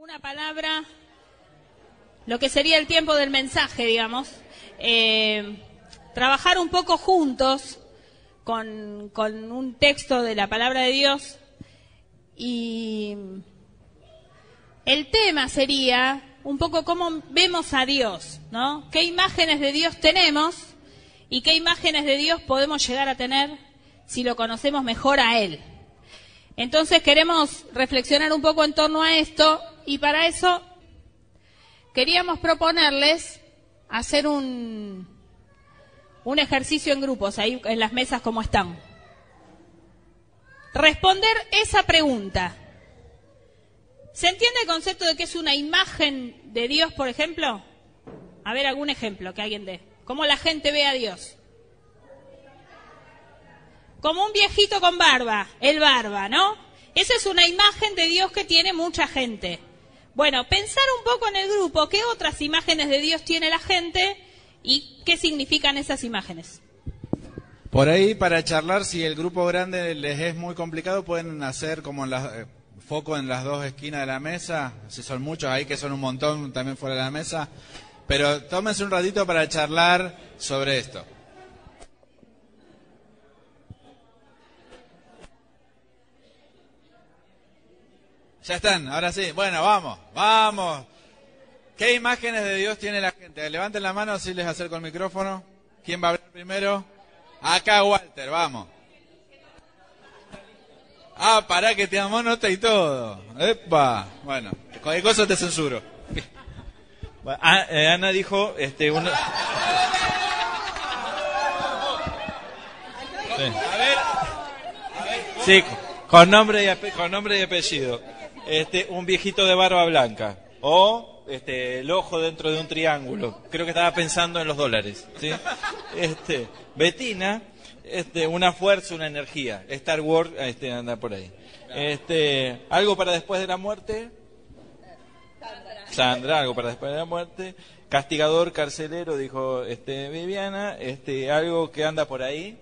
Una palabra, lo que sería el tiempo del mensaje, digamos. Eh, trabajar un poco juntos con, con un texto de la palabra de Dios y el tema sería un poco cómo vemos a Dios, ¿no? ¿Qué imágenes de Dios tenemos y qué imágenes de Dios podemos llegar a tener si lo conocemos mejor a Él? Entonces queremos reflexionar un poco en torno a esto y para eso queríamos proponerles hacer un, un ejercicio en grupos, ahí en las mesas como están. Responder esa pregunta. ¿Se entiende el concepto de que es una imagen de Dios, por ejemplo? A ver, algún ejemplo que alguien dé. ¿Cómo la gente ve a Dios? Como un viejito con barba, el barba, ¿no? Esa es una imagen de Dios que tiene mucha gente. Bueno, pensar un poco en el grupo, ¿qué otras imágenes de Dios tiene la gente y qué significan esas imágenes? Por ahí, para charlar, si el grupo grande les es muy complicado, pueden hacer como en las, eh, foco en las dos esquinas de la mesa. Si son muchos ahí, que son un montón también fuera de la mesa. Pero tómense un ratito para charlar sobre esto. Ya están, ahora sí. Bueno, vamos, vamos. ¿Qué imágenes de Dios tiene la gente? Levanten la mano si les acerco el micrófono. ¿Quién va a hablar primero? Acá, Walter, vamos. Ah, pará que te amo nota y todo. Epa. Bueno, cualquier cosa te censuro. Ah, eh, Ana dijo, este, uno... Sí. A ver, Sí, con nombre y, ape- con nombre y apellido. Este, un viejito de barba blanca. O este, el ojo dentro de un triángulo. Creo que estaba pensando en los dólares. ¿sí? Este, Betina, este, una fuerza, una energía. Star Wars este, anda por ahí. Este, ¿Algo para después de la muerte? Sandra, algo para después de la muerte. Castigador, carcelero, dijo este, Viviana. Este, algo que anda por ahí.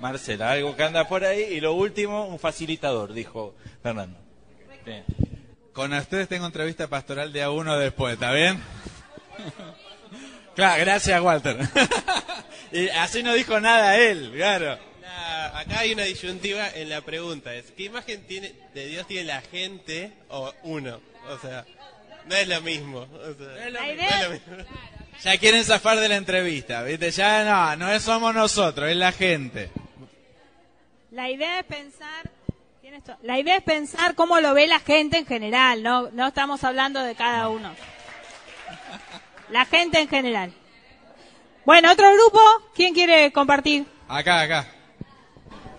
Marcela, algo que anda por ahí. Y lo último, un facilitador, dijo Fernando. Bien. con ustedes tengo entrevista pastoral de a uno después, ¿está bien? Claro, gracias, Walter. y así no dijo nada él, claro. La- acá hay una disyuntiva en la pregunta. Es, ¿Qué imagen tiene de Dios tiene la gente o uno? O sea, no es lo mismo. o sea, La no idea- es lo mismo. Ya quieren zafar de la entrevista, ¿viste? Ya no, no es somos nosotros, es la gente. La idea es pensar, la idea es pensar cómo lo ve la gente en general, no, no estamos hablando de cada uno. La gente en general. Bueno, otro grupo, ¿quién quiere compartir? Acá, acá.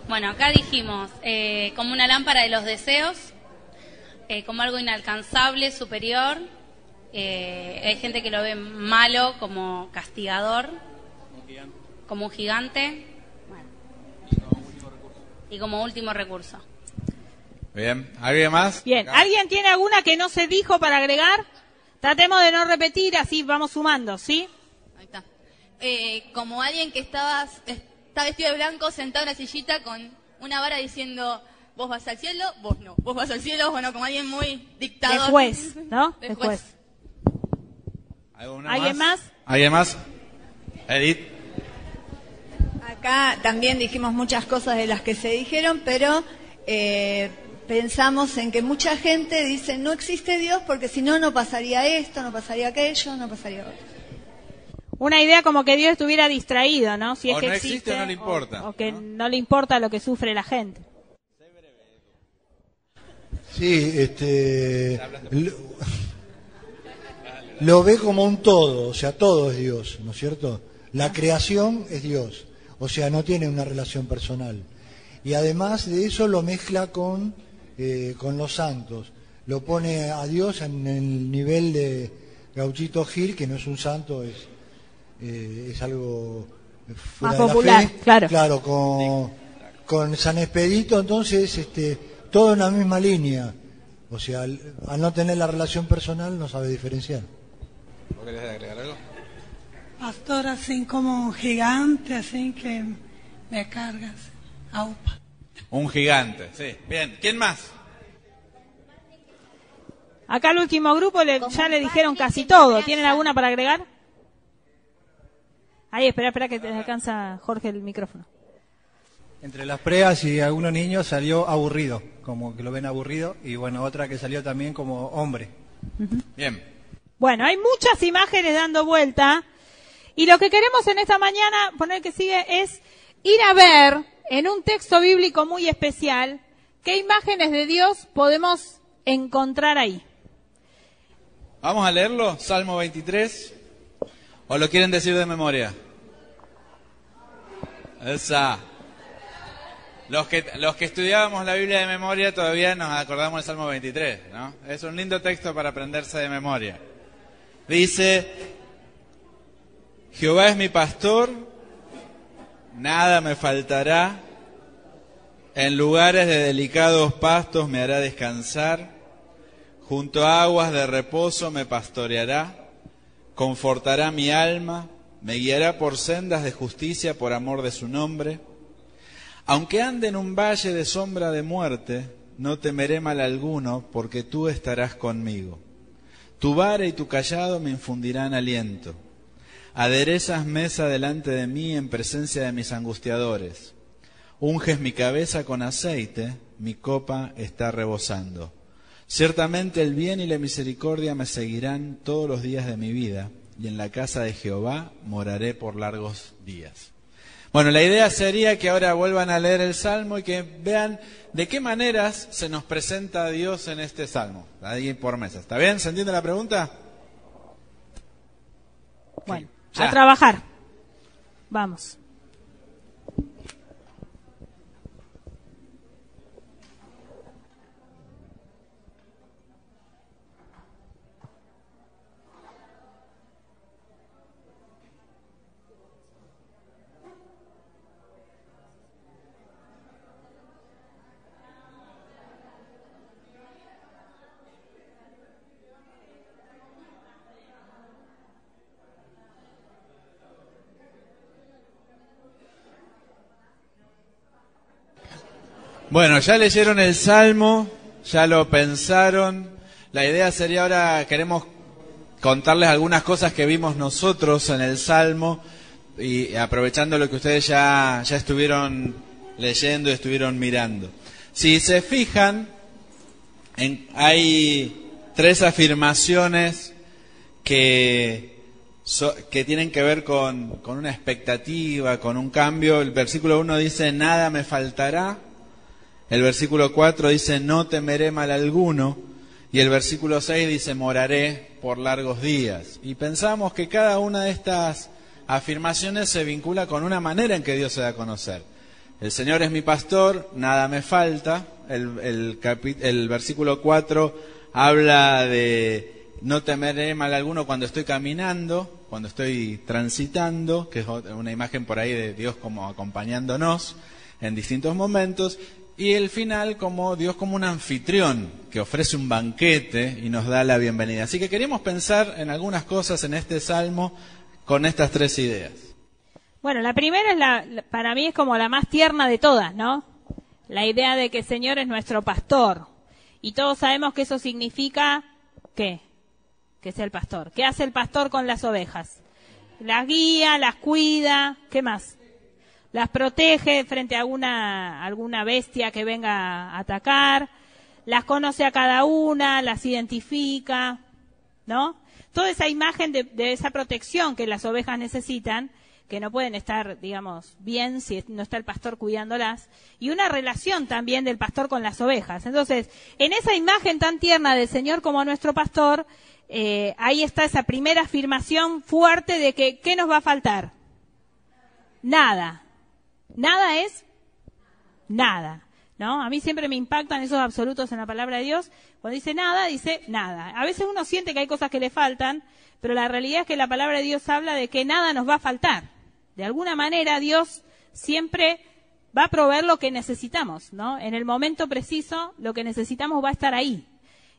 Bueno, acá dijimos eh, como una lámpara de los deseos, eh, como algo inalcanzable, superior. Eh, hay gente que lo ve malo como castigador, como un gigante. Bueno. Y como último recurso. Bien, ¿alguien más? Bien, Acá. ¿alguien tiene alguna que no se dijo para agregar? Tratemos de no repetir, así vamos sumando, ¿sí? Ahí está. Eh, como alguien que estaba, está vestido de blanco, sentado en una sillita con una vara diciendo, vos vas al cielo, vos no. Vos vas al cielo, bueno, como alguien muy De dictador. juez, ¿no? De De juez. juez. ¿Alguna ¿Alguien más? ¿Alguien más? Edith. Acá también dijimos muchas cosas de las que se dijeron, pero eh, pensamos en que mucha gente dice no existe Dios porque si no, no pasaría esto, no pasaría aquello, no pasaría otro. Una idea como que Dios estuviera distraído, ¿no? Si es O que no existe existe, o no le importa, O, o que ¿no? le importa lo que sufre la gente. Sí, este. Lo, lo ve como un todo, o sea, todo es Dios, ¿no es cierto? La creación es Dios, o sea, no tiene una relación personal. Y además de eso lo mezcla con, eh, con los santos. Lo pone a Dios en el nivel de Gauchito Gil, que no es un santo, es, eh, es algo fuera Más de la popular, fe. claro. Claro, con, con San Expedito, entonces, este, todo en la misma línea. O sea, al, al no tener la relación personal no sabe diferenciar. ¿Vos querés agregar algo? Pastor, así como un gigante, así que me cargas. Aupa. Un gigante, sí. Bien, ¿quién más? Acá el último grupo le- ya le dijeron casi todo. ¿Tienen alguna para agregar? Ahí, espera, espera que te alcanza Jorge el micrófono. Entre las preas y algunos niños salió aburrido, como que lo ven aburrido, y bueno, otra que salió también como hombre. Bien. Bueno, hay muchas imágenes dando vuelta y lo que queremos en esta mañana, poner que sigue, es ir a ver en un texto bíblico muy especial qué imágenes de Dios podemos encontrar ahí. Vamos a leerlo, Salmo 23. ¿O lo quieren decir de memoria? Esa. Los que, los que estudiábamos la Biblia de memoria todavía nos acordamos del Salmo 23, ¿no? Es un lindo texto para aprenderse de memoria. Dice, Jehová es mi pastor, nada me faltará, en lugares de delicados pastos me hará descansar, junto a aguas de reposo me pastoreará, confortará mi alma, me guiará por sendas de justicia por amor de su nombre. Aunque ande en un valle de sombra de muerte, no temeré mal alguno, porque tú estarás conmigo. Tu vara y tu callado me infundirán aliento. Aderezas mesa delante de mí en presencia de mis angustiadores. Unges mi cabeza con aceite, mi copa está rebosando. Ciertamente el bien y la misericordia me seguirán todos los días de mi vida, y en la casa de Jehová moraré por largos días. Bueno, la idea sería que ahora vuelvan a leer el Salmo y que vean de qué maneras se nos presenta a Dios en este Salmo, ahí por mesa. ¿Está bien? ¿Se entiende la pregunta? Bueno, A trabajar. Vamos. Bueno, ya leyeron el Salmo, ya lo pensaron. La idea sería ahora, queremos contarles algunas cosas que vimos nosotros en el Salmo y aprovechando lo que ustedes ya, ya estuvieron leyendo y estuvieron mirando. Si se fijan, en- hay tres afirmaciones que, so- que tienen que ver con, con una expectativa, con un cambio. El versículo 1 dice, nada me faltará. El versículo 4 dice, no temeré mal alguno. Y el versículo 6 dice, moraré por largos días. Y pensamos que cada una de estas afirmaciones se vincula con una manera en que Dios se da a conocer. El Señor es mi pastor, nada me falta. El, versículo 4 habla de no temeré mal alguno cuando estoy caminando, cuando estoy transitando, que es una imagen por ahí de Dios como acompañándonos en distintos momentos. Y el final como Dios como un anfitrión que ofrece un banquete y nos da la bienvenida. Así que queríamos pensar en algunas cosas en este salmo con estas tres ideas. Bueno, la primera es la- para mí es como la más tierna de todas, ¿no? La idea de que el Señor es nuestro pastor. Y todos sabemos que eso significa, ¿qué? Que es el pastor. ¿Qué hace el pastor con las ovejas? Las guía, las cuida, ¿qué más? Las protege frente a alguna, alguna bestia que venga a atacar, las conoce a cada una, las identifica, ¿no? Toda esa imagen de, de esa protección que las ovejas necesitan, que no pueden estar, digamos, bien si no está el pastor cuidándolas, y una relación también del pastor con las ovejas. Entonces, en esa imagen tan tierna del Señor como nuestro pastor, eh, ahí está esa primera afirmación fuerte de que, ¿qué nos va a faltar? Nada. Nada es nada. ¿No? A mí siempre me impactan esos absolutos en la palabra de Dios. Cuando dice nada, dice nada. A veces uno siente que hay cosas que le faltan, pero la realidad es que la palabra de Dios habla de que nada nos va a faltar. De alguna manera Dios siempre va a proveer lo que necesitamos, ¿no? En el momento preciso, lo que necesitamos va a estar ahí.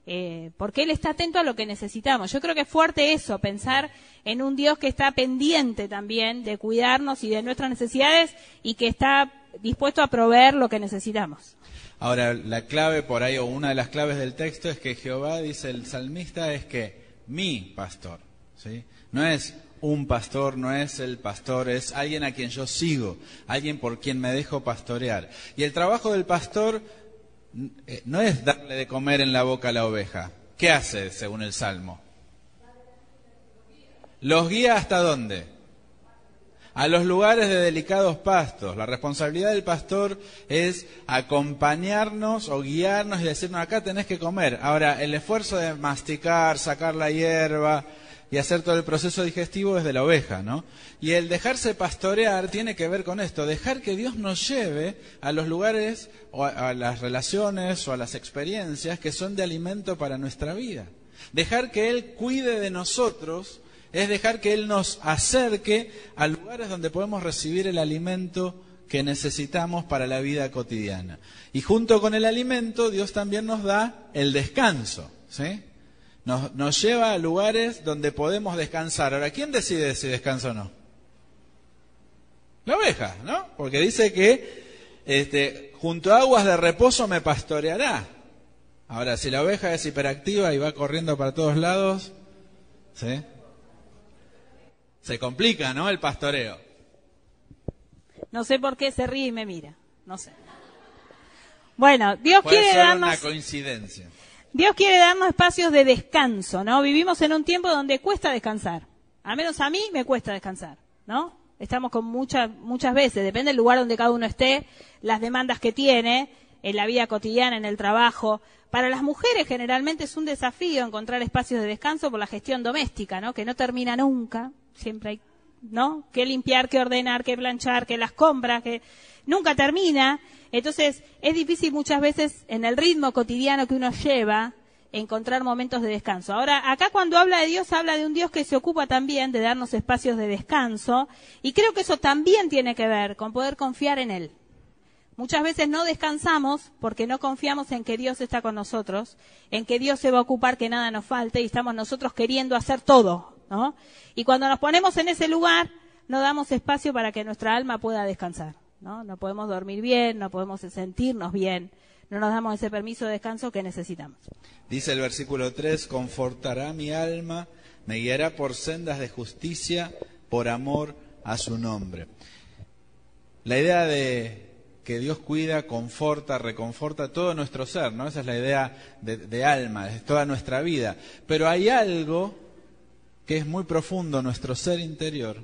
Eh, porque Él está atento a lo que necesitamos. Yo creo que es fuerte eso, pensar en un Dios que está pendiente también de cuidarnos y de nuestras necesidades y que está dispuesto a proveer lo que necesitamos. Ahora, la clave por ahí, o una de las claves del texto es que Jehová, dice el salmista, es que mi pastor, ¿sí? No es un pastor, no es el pastor, es alguien a quien yo sigo, alguien por quien me dejo pastorear. Y el trabajo del pastor no es darle de comer en la boca a la oveja. ¿Qué hace según el Salmo? ¿Los guía hasta dónde? A los lugares de delicados pastos. La responsabilidad del pastor es acompañarnos o guiarnos y decirnos acá tenés que comer. Ahora, el esfuerzo de masticar, sacar la hierba, y hacer todo el proceso digestivo es de la oveja, ¿no? Y el dejarse pastorear tiene que ver con esto, dejar que Dios nos lleve a los lugares o a, a las relaciones o a las experiencias que son de alimento para nuestra vida. Dejar que Él cuide de nosotros es dejar que Él nos acerque a lugares donde podemos recibir el alimento que necesitamos para la vida cotidiana. Y junto con el alimento, Dios también nos da el descanso, ¿sí? Nos, nos, lleva a lugares donde podemos descansar. Ahora, ¿quién decide si descansa o no? La oveja, ¿no? Porque dice que este, junto a aguas de reposo me pastoreará. Ahora, si la oveja es hiperactiva y va corriendo para todos lados, ¿sí? Se complica, ¿no? El pastoreo. No sé por qué se ríe y me mira. No sé. Bueno, Dios Puede quiere ser darnos. una coincidencia. Dios quiere darnos espacios de descanso, ¿no? Vivimos en un tiempo donde cuesta descansar. Al menos a mí me cuesta descansar, ¿no? Estamos con muchas, muchas veces, depende del lugar donde cada uno esté, las demandas que tiene, en la vida cotidiana, en el trabajo. Para las mujeres generalmente es un desafío encontrar espacios de descanso por la gestión doméstica, ¿no? Que no termina nunca. Siempre hay, ¿no? Que limpiar, que ordenar, que planchar, que las compras, que nunca termina. Entonces, es difícil muchas veces en el ritmo cotidiano que uno lleva encontrar momentos de descanso. Ahora, acá cuando habla de Dios, habla de un Dios que se ocupa también de darnos espacios de descanso y creo que eso también tiene que ver con poder confiar en Él. Muchas veces no descansamos porque no confiamos en que Dios está con nosotros, en que Dios se va a ocupar que nada nos falte y estamos nosotros queriendo hacer todo, ¿no? Y cuando nos ponemos en ese lugar, no damos espacio para que nuestra alma pueda descansar. ¿No? Podemos dormir bien, no podemos sentirnos bien, no nos damos ese permiso de descanso que necesitamos. Dice el versículo 3, confortará mi alma, me guiará por sendas de justicia, por amor a su nombre. La idea de que Dios cuida, conforta, reconforta todo nuestro ser, ¿no? Esa es la idea de, de alma, es toda nuestra vida. Pero hay algo que es muy profundo, nuestro ser interior,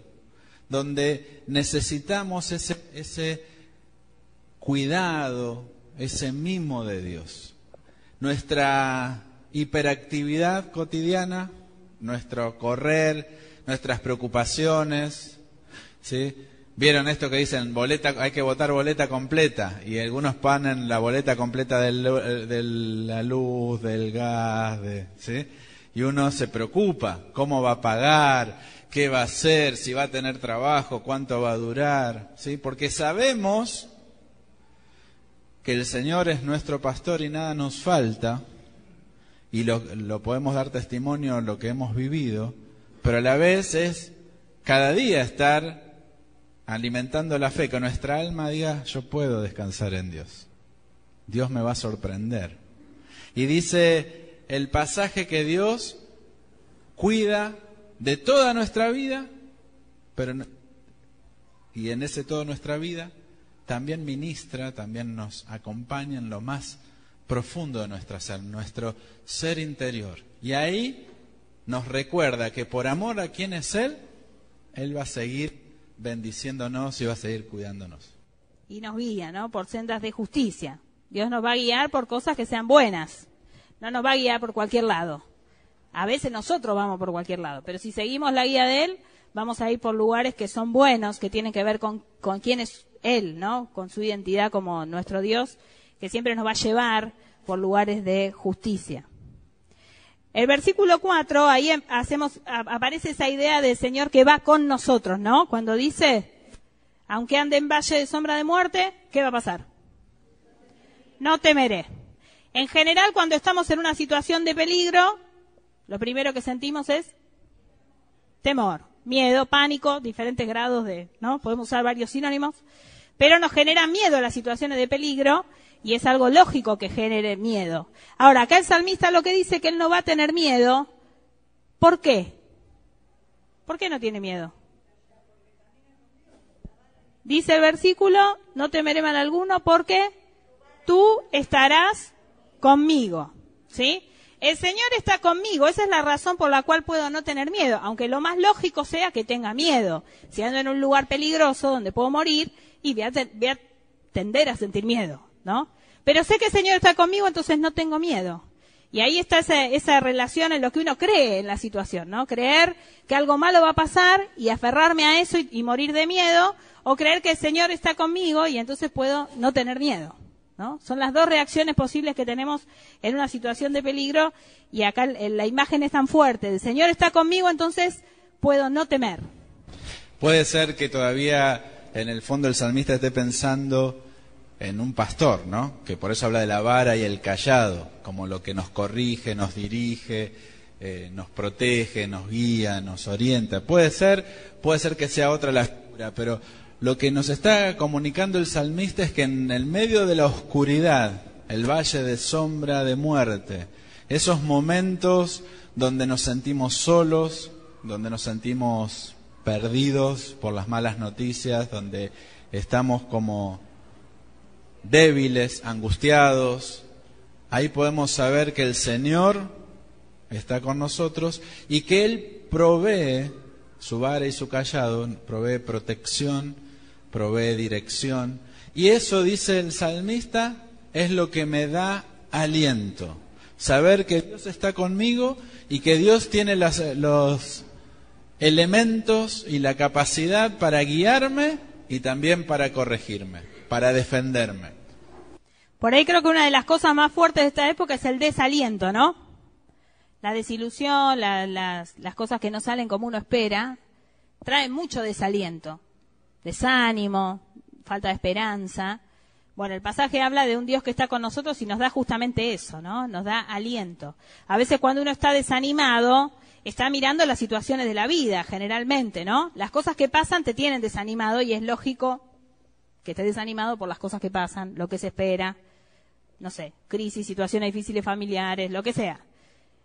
donde necesitamos ese, ese cuidado, ese mimo de Dios. Nuestra hiperactividad cotidiana, nuestro correr, nuestras preocupaciones, ¿sí? Vieron esto que dicen, boleta, hay que votar boleta completa, y algunos ponen la boleta completa de la luz, del gas, de, ¿sí? Y uno se preocupa, ¿cómo va a pagar? Qué va a hacer, si va a tener trabajo, cuánto va a durar, ¿sí? Porque sabemos que el Señor es nuestro pastor y nada nos falta, y lo, lo podemos dar testimonio en lo que hemos vivido, pero a la vez es cada día estar alimentando la fe, que nuestra alma diga, yo puedo descansar en Dios, Dios me va a sorprender. Y dice el pasaje que Dios cuida de toda nuestra vida, pero y en ese toda nuestra vida también ministra, también nos acompaña en lo más profundo de nuestra ser, nuestro ser interior. Y ahí nos recuerda que por amor a quien es Él, Él va a seguir bendiciéndonos y va a seguir cuidándonos. Y nos guía, ¿no? Por sendas de justicia. Dios nos va a guiar por cosas que sean buenas. No nos va a guiar por cualquier lado. A veces nosotros vamos por cualquier lado, pero si seguimos la guía de Él, vamos a ir por lugares que son buenos, que tienen que ver con, con quién es Él, ¿no? Con su identidad como nuestro Dios, que siempre nos va a llevar por lugares de justicia. El versículo 4, ahí hacemos, aparece esa idea del Señor que va con nosotros, ¿no? Cuando dice, aunque ande en valle de sombra de muerte, ¿qué va a pasar? No temeré. En general, cuando estamos en una situación de peligro, lo primero que sentimos es temor, miedo, pánico, diferentes grados de, ¿no? Podemos usar varios sinónimos. pero nos genera miedo las situaciones de peligro y es algo lógico que genere miedo. Ahora, acá el salmista lo que dice que él no va a tener miedo. ¿Por qué? ¿Por qué no tiene miedo? Dice el versículo, no temeré mal alguno porque tú estarás conmigo. ¿Sí? El Señor está conmigo, esa es la razón por la cual puedo no tener miedo, aunque lo más lógico sea que tenga miedo. Si ando en un lugar peligroso donde puedo morir y voy a, tender a sentir miedo, ¿no? Pero sé que el Señor está conmigo, entonces no tengo miedo. Y ahí está esa, esa relación en lo que uno cree en la situación, ¿no? Creer que algo malo va a pasar y aferrarme a eso y morir de miedo, o creer que el Señor está conmigo y entonces puedo no tener miedo. ¿No? Son las dos reacciones posibles que tenemos en una situación de peligro y acá la imagen es tan fuerte. El Señor está conmigo, entonces puedo no temer. Puede ser que todavía en el fondo el salmista esté pensando en un pastor, ¿no? Que por eso habla de la vara y el callado, como lo que nos corrige, nos dirige, eh, nos protege, nos guía, nos orienta. Puede ser, puede ser que sea otra la figura, pero lo que nos está comunicando el salmista es que en el medio de la oscuridad, el valle de sombra de muerte, esos momentos donde nos sentimos solos, donde nos sentimos perdidos por las malas noticias, donde estamos como débiles, angustiados, ahí podemos saber que el Señor está con nosotros y que Él provee su vara y su callado, provee protección, provee dirección. Y eso, dice el salmista, es lo que me da aliento. Saber que Dios está conmigo y que Dios tiene las, los elementos y la capacidad para guiarme y también para corregirme, para defenderme. Por ahí creo que una de las cosas más fuertes de esta época es el desaliento, ¿no? La desilusión, la, las, las cosas que no salen como uno espera, traen mucho desaliento desánimo, falta de esperanza. Bueno, el pasaje habla de un Dios que está con nosotros y nos da justamente eso, ¿no? Nos da aliento. A veces cuando uno está desanimado, está mirando las situaciones de la vida, generalmente, ¿no? Las cosas que pasan te tienen desanimado y es lógico que estés desanimado por las cosas que pasan, lo que se espera, no sé, crisis, situaciones difíciles familiares, lo que sea.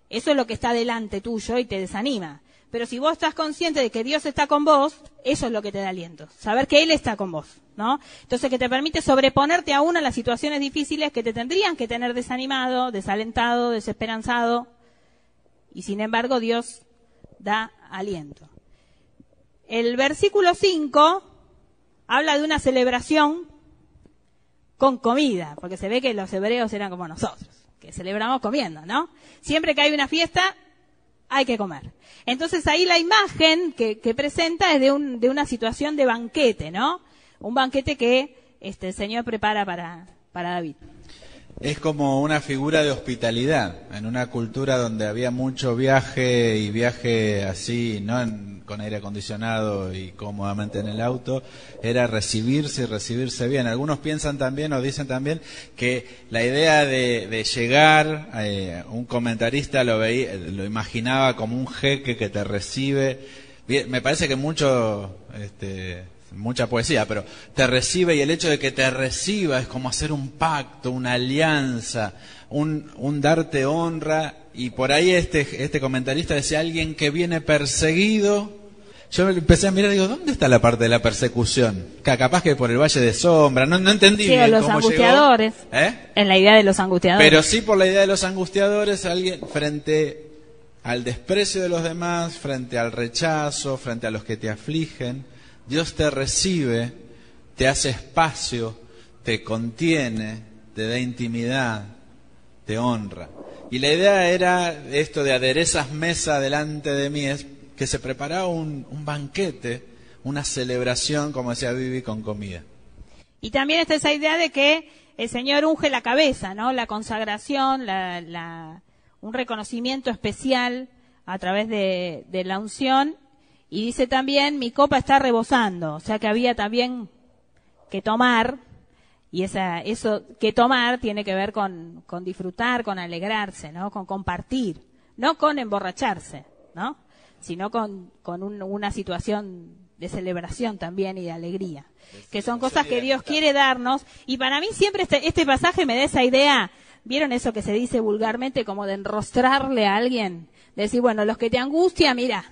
Eso es lo que está delante tuyo y te desanima. Pero si vos estás consciente de que Dios está con vos, eso es lo que te da aliento. Saber que Él está con vos, ¿no? Entonces que te permite sobreponerte aún a las situaciones difíciles que te tendrían que tener desanimado, desalentado, desesperanzado. Y sin embargo Dios da aliento. El versículo 5 habla de una celebración con comida, porque se ve que los hebreos eran como nosotros, que celebramos comiendo, ¿no? Siempre que hay una fiesta, hay que comer. Entonces ahí la imagen que, presenta es de, un, de, una situación de banquete, ¿no? Un banquete que este, el Señor prepara para, para David. Es como una figura de hospitalidad en una cultura donde había mucho viaje y viaje así, no con aire acondicionado y cómodamente en el auto, era recibirse y recibirse bien. Algunos piensan también o dicen también que la idea de, llegar, eh, un comentarista lo, veía, lo imaginaba como un jeque que te recibe. me parece que mucho este, mucha poesía, pero te recibe y el hecho de que te reciba es como hacer un pacto, una alianza, un, un darte honra. Y por ahí este, este comentarista decía alguien que viene perseguido. Yo empecé a mirar y digo, ¿dónde está la parte de la persecución? Capaz que por el Valle de Sombra, no, no entendí sí, los angustiadores. ¿Eh? En la idea de los angustiadores. Pero sí por la idea de los angustiadores, alguien frente al desprecio de los demás, frente al rechazo, frente a los que te afligen Dios te recibe, te hace espacio, te contiene, te da intimidad, te honra. Y la idea era esto de aderezas mesa delante de mí, es que se preparaba un, banquete, una celebración, como decía Vivi, con comida. Y también está esa idea de que el Señor unge la cabeza, ¿no? La consagración, la, un reconocimiento especial a través de, de la unción y dice también, mi copa está rebosando, o sea que había también que tomar, y esa, eso que tomar tiene que ver con, con disfrutar, con alegrarse, ¿no? Con compartir, no con emborracharse, ¿no? Sino con, con una situación de celebración también y de alegría, que son cosas que Dios quiere darnos. Y para mí siempre este, este pasaje me da esa idea, ¿vieron eso que se dice vulgarmente como de enrostrarle a alguien? De decir, bueno, los que te angustia, mira,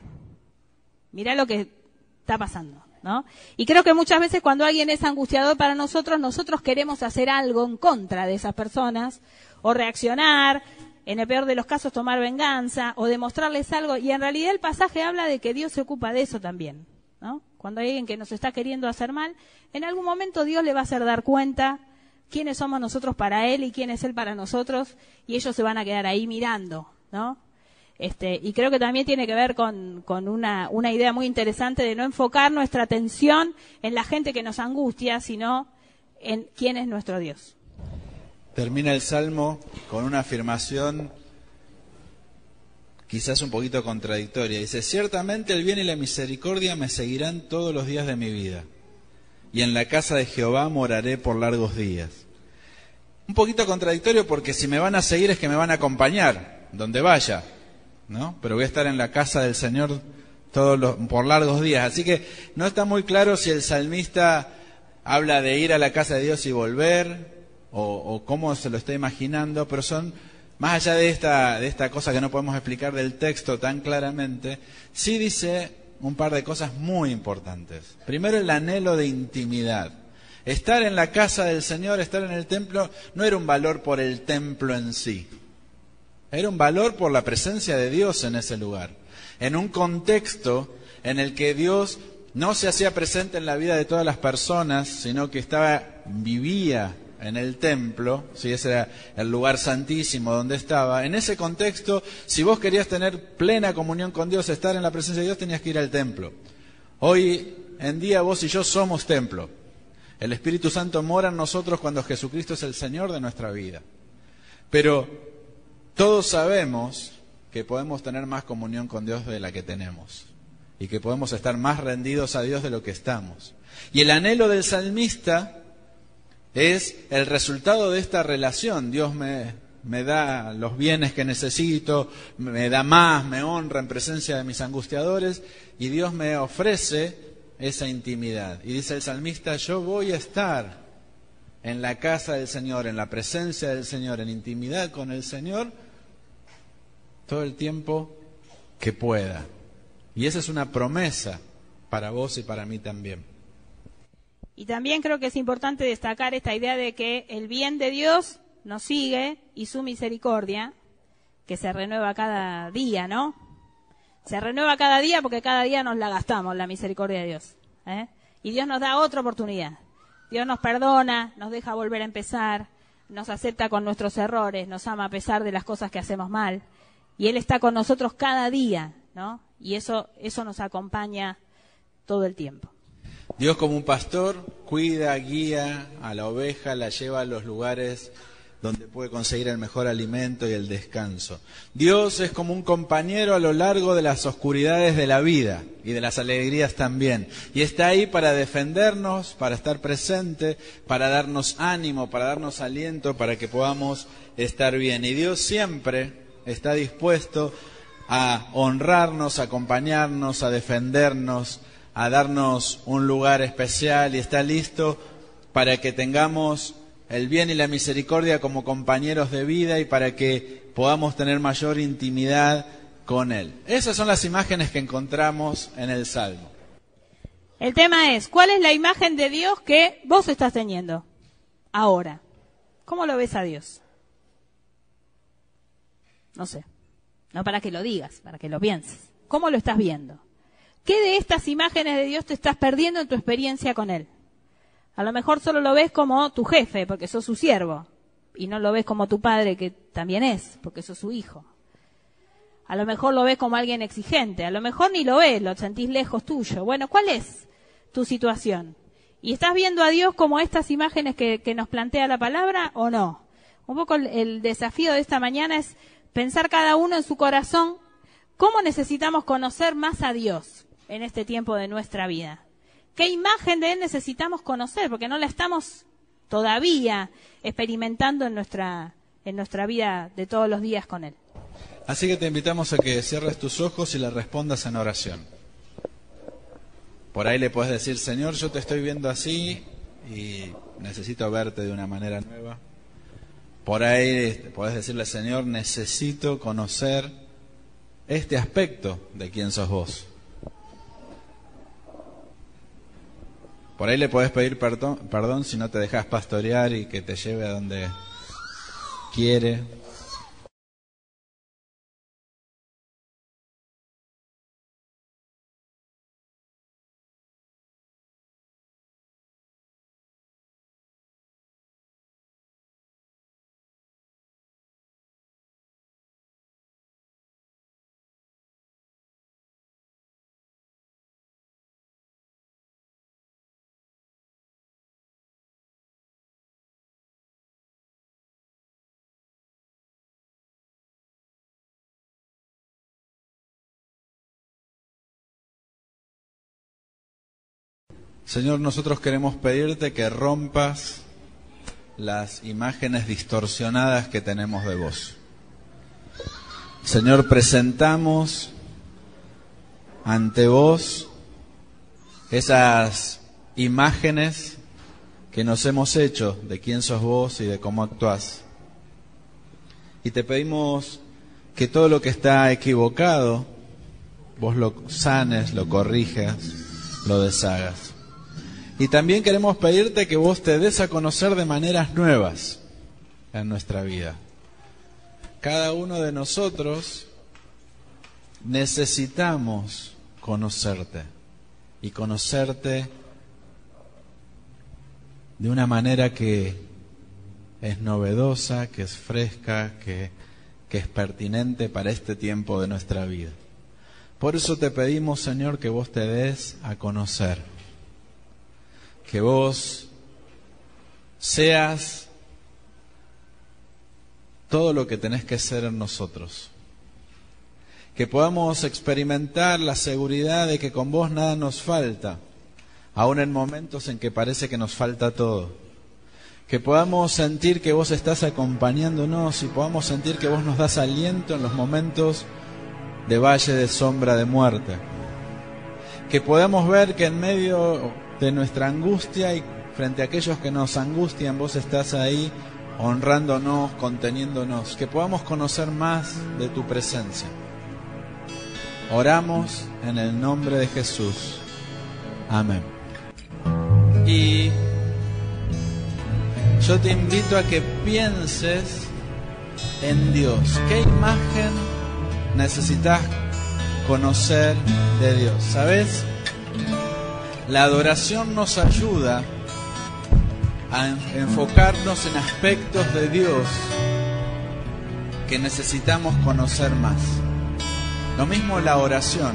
mira lo que está pasando. ¿No? Y creo que muchas veces cuando alguien es angustiador para nosotros, nosotros queremos hacer algo en contra de esas personas o reaccionar, en el peor de los casos tomar venganza o demostrarles algo. Y en realidad el pasaje habla de que Dios se ocupa de eso también. ¿no? Cuando hay alguien que nos está queriendo hacer mal, en algún momento Dios le va a hacer dar cuenta quiénes somos nosotros para Él y quién es Él para nosotros y ellos se van a quedar ahí mirando. ¿no? Este, y creo que también tiene que ver con, una, una idea muy interesante de no enfocar nuestra atención en la gente que nos angustia, sino en quién es nuestro Dios. Termina el Salmo con una afirmación quizás un poquito contradictoria. Dice, ciertamente el bien y la misericordia me seguirán todos los días de mi vida, y en la casa de Jehová moraré por largos días. Un poquito contradictorio porque si me van a seguir es que me van a acompañar donde vaya. ¿No? Pero voy a estar en la casa del Señor todos los, por largos días. Así que no está muy claro si el salmista habla de ir a la casa de Dios y volver, o, o cómo se lo está imaginando, pero son, más allá de esta, de esta cosa que no podemos explicar del texto tan claramente, sí dice un par de cosas muy importantes. Primero, el anhelo de intimidad. Estar en la casa del Señor, estar en el templo, no era un valor por el templo en sí. Era un valor por la presencia de Dios en ese lugar. En un contexto en el que Dios no se hacía presente en la vida de todas las personas, sino que estaba, vivía en el templo, si ese era el lugar santísimo donde estaba, en ese contexto, si vos querías tener plena comunión con Dios, estar en la presencia de Dios, tenías que ir al templo. Hoy en día vos y yo somos templo. El Espíritu Santo mora en nosotros cuando Jesucristo es el Señor de nuestra vida. Pero todos sabemos que podemos tener más comunión con Dios de la que tenemos y que podemos estar más rendidos a Dios de lo que estamos. Y el anhelo del salmista es el resultado de esta relación. Dios me, me da los bienes que necesito, me da más, me honra en presencia de mis angustiadores y Dios me ofrece esa intimidad. Y dice el salmista, yo voy a estar en la casa del Señor, en la presencia del Señor, en intimidad con el Señor, todo el tiempo que pueda. Y esa es una promesa para vos y para mí también. Y también creo que es importante destacar esta idea de que el bien de Dios nos sigue y su misericordia, que se renueva cada día, ¿no? Se renueva cada día porque cada día nos la gastamos, la misericordia de Dios. ¿eh? Y Dios nos da otra oportunidad. Dios nos perdona, nos deja volver a empezar, nos acepta con nuestros errores, nos ama a pesar de las cosas que hacemos mal. Y Él está con nosotros cada día, ¿no? Y eso, eso nos acompaña todo el tiempo. Dios como un pastor cuida, guía a la oveja, la lleva a los lugares donde puede conseguir el mejor alimento y el descanso. Dios es como un compañero a lo largo de las oscuridades de la vida y de las alegrías también. Y está ahí para defendernos, para estar presente, para darnos ánimo, para darnos aliento, para que podamos estar bien. Y Dios siempre está dispuesto a honrarnos, a acompañarnos, a defendernos, a darnos un lugar especial y está listo para que tengamos el bien y la misericordia como compañeros de vida y para que podamos tener mayor intimidad con Él. Esas son las imágenes que encontramos en el Salmo. El tema es, ¿cuál es la imagen de Dios que vos estás teniendo ahora? ¿Cómo lo ves a Dios? No sé. No para que lo digas, para que lo pienses. ¿Cómo lo estás viendo? ¿Qué de estas imágenes de Dios te estás perdiendo en tu experiencia con Él? A lo mejor solo lo ves como tu jefe, porque sos su siervo, y no lo ves como tu padre, que también es, porque sos su hijo. A lo mejor lo ves como alguien exigente, a lo mejor ni lo ves, lo sentís lejos tuyo. Bueno, ¿cuál es tu situación? ¿Y estás viendo a Dios como estas imágenes que, nos plantea la palabra o no? Un poco el desafío de esta mañana es pensar cada uno en su corazón cómo necesitamos conocer más a Dios en este tiempo de nuestra vida. ¿Qué imagen de Él necesitamos conocer? Porque no la estamos todavía experimentando en nuestra, en nuestra vida de todos los días con Él. Así que te invitamos a que cierres tus ojos y le respondas en oración. Por ahí le puedes decir, Señor, yo te estoy viendo así y necesito verte de una manera nueva. Por ahí este, puedes decirle, Señor, necesito conocer este aspecto de quién sos vos. Por ahí le puedes pedir perdón, perdón si no te dejas pastorear y que te lleve a donde quiere. Señor, nosotros queremos pedirte que rompas las imágenes distorsionadas que tenemos de vos. Señor, presentamos ante vos esas imágenes que nos hemos hecho de quién sos vos y de cómo actuás. Y te pedimos que todo lo que está equivocado, vos lo sanes, lo corrijas, lo deshagas. Y también queremos pedirte que vos te des a conocer de maneras nuevas en nuestra vida. Cada uno de nosotros necesitamos conocerte y conocerte de una manera que es novedosa, que es fresca, que, que es pertinente para este tiempo de nuestra vida. Por eso te pedimos, Señor, que vos te des a conocer que vos seas todo lo que tenés que ser en nosotros. Que podamos experimentar la seguridad de que con vos nada nos falta, aun en momentos en que parece que nos falta todo. Que podamos sentir que vos estás acompañándonos y podamos sentir que vos nos das aliento en los momentos de valle de sombra de muerte. Que podamos ver que en medio de nuestra angustia y frente a aquellos que nos angustian, vos estás ahí honrándonos, conteniéndonos, que podamos conocer más de tu presencia. Oramos en el nombre de Jesús. Amén. Y yo te invito a que pienses en Dios. ¿Qué imagen necesitas conocer de Dios? ¿Sabes? La adoración nos ayuda a enfocarnos en aspectos de Dios que necesitamos conocer más. Lo mismo la oración.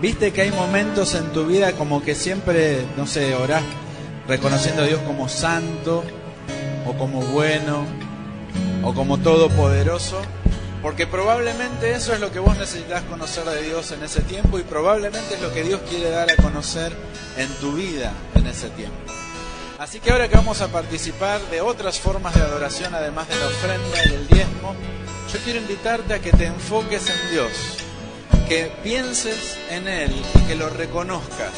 Viste que hay momentos en tu vida como que siempre, no sé, orás reconociendo a Dios como santo o como bueno o como todopoderoso porque probablemente eso es lo que vos necesitas conocer de Dios en ese tiempo y probablemente es lo que Dios quiere dar a conocer en tu vida en ese tiempo. Así que ahora que vamos a participar de otras formas de adoración, además de la ofrenda y el diezmo, yo quiero invitarte a que te enfoques en Dios, que pienses en Él y que lo reconozcas,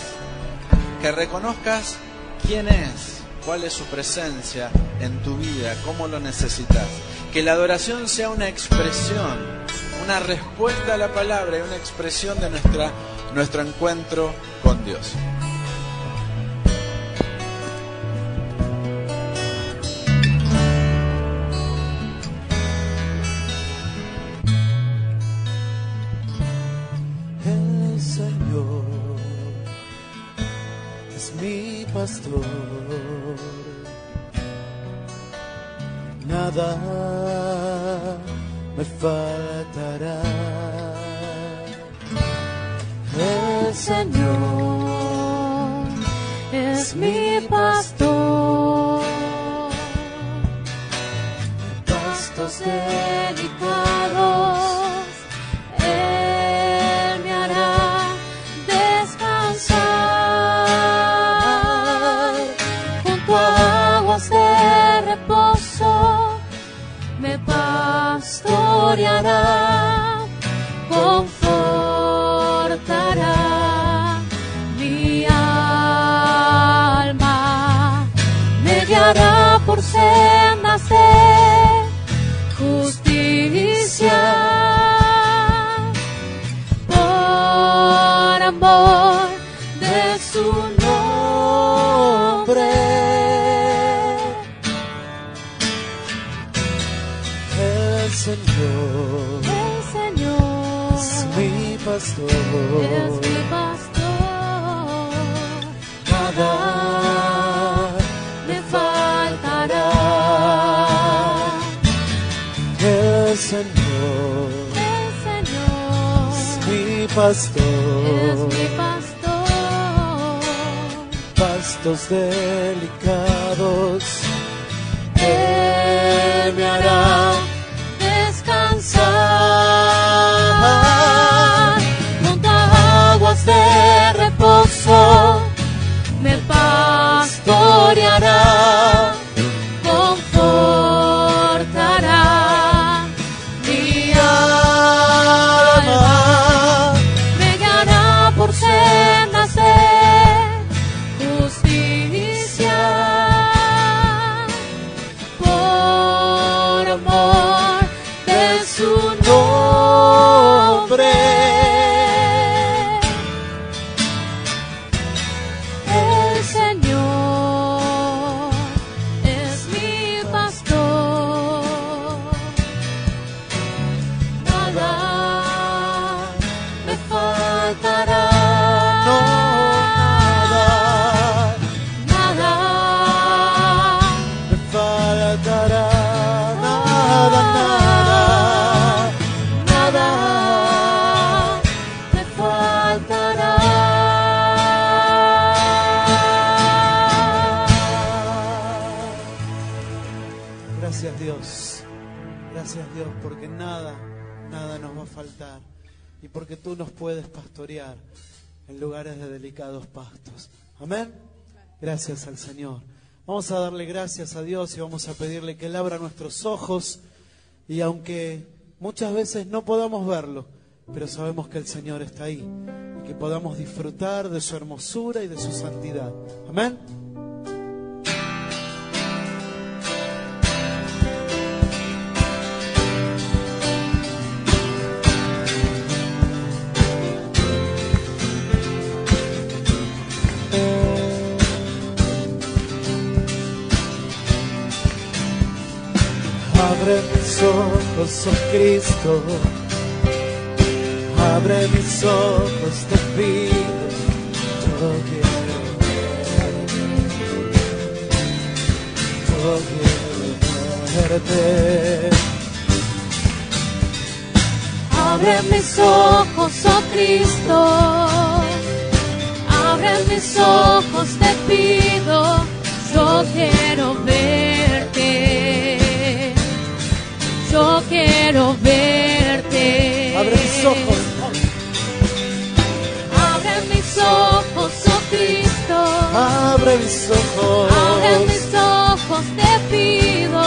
que reconozcas quién es, cuál es su presencia en tu vida, cómo lo necesitas que la adoración sea una expresión, una respuesta a la palabra y una expresión de nuestra, nuestro encuentro con Dios. El Señor es mi pastor nada faltará. El Señor El Señor, el Señor es mi pastor, es mi pastor. Nada me faltará. El Señor, el Señor es mi pastor, es mi pastor. Pastos delicados. Él me hará Gracias al Señor. Vamos a darle gracias a Dios y vamos a pedirle que Él abra nuestros ojos y aunque muchas veces no podamos verlo, pero sabemos que el Señor está ahí y que podamos disfrutar de su hermosura y de su santidad. Amén. Mis ojos, oh Cristo. Abre mis ojos, te pido. Yo quiero Yo quiero verte. Abre mis ojos, oh Cristo. Abre mis ojos, te pido. Yo quiero verte. Quiero verte. Abre mis ojos. Abre mis ojos, oh Cristo. Abre mis ojos. Abre mis ojos, te pido.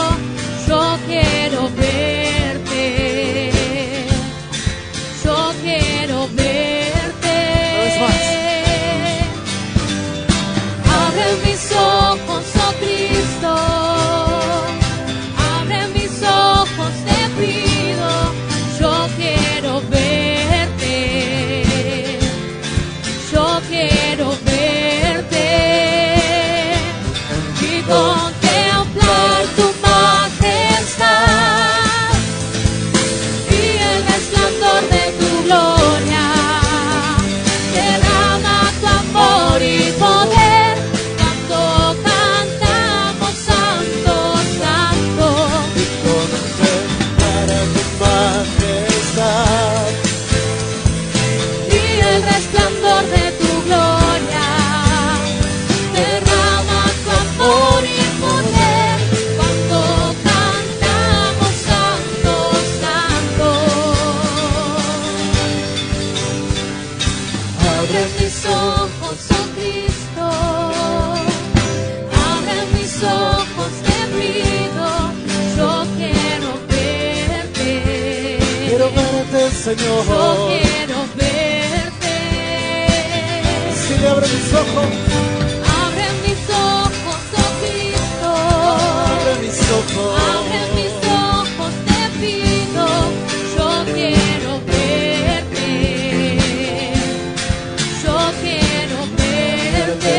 Yo quiero verte. Yo quiero verte. Abre mis ojos, Señor. Yo quiero verte. Si le abre mis ojos. Abre mis ojos, oh Cristo. Abre mis ojos. Abre mis ojos, te pido. Yo quiero verte. Yo quiero verte.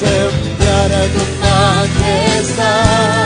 Contemplar a tu majestad.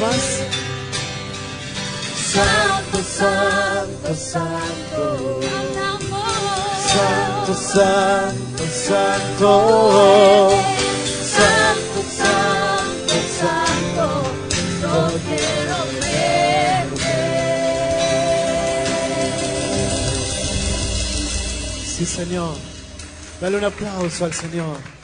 Más. Santo, santo, santo, Santo, santo, santo. santo, santo, santo, yo quiero verte. Sí, Señor. Dale un aplauso al Señor.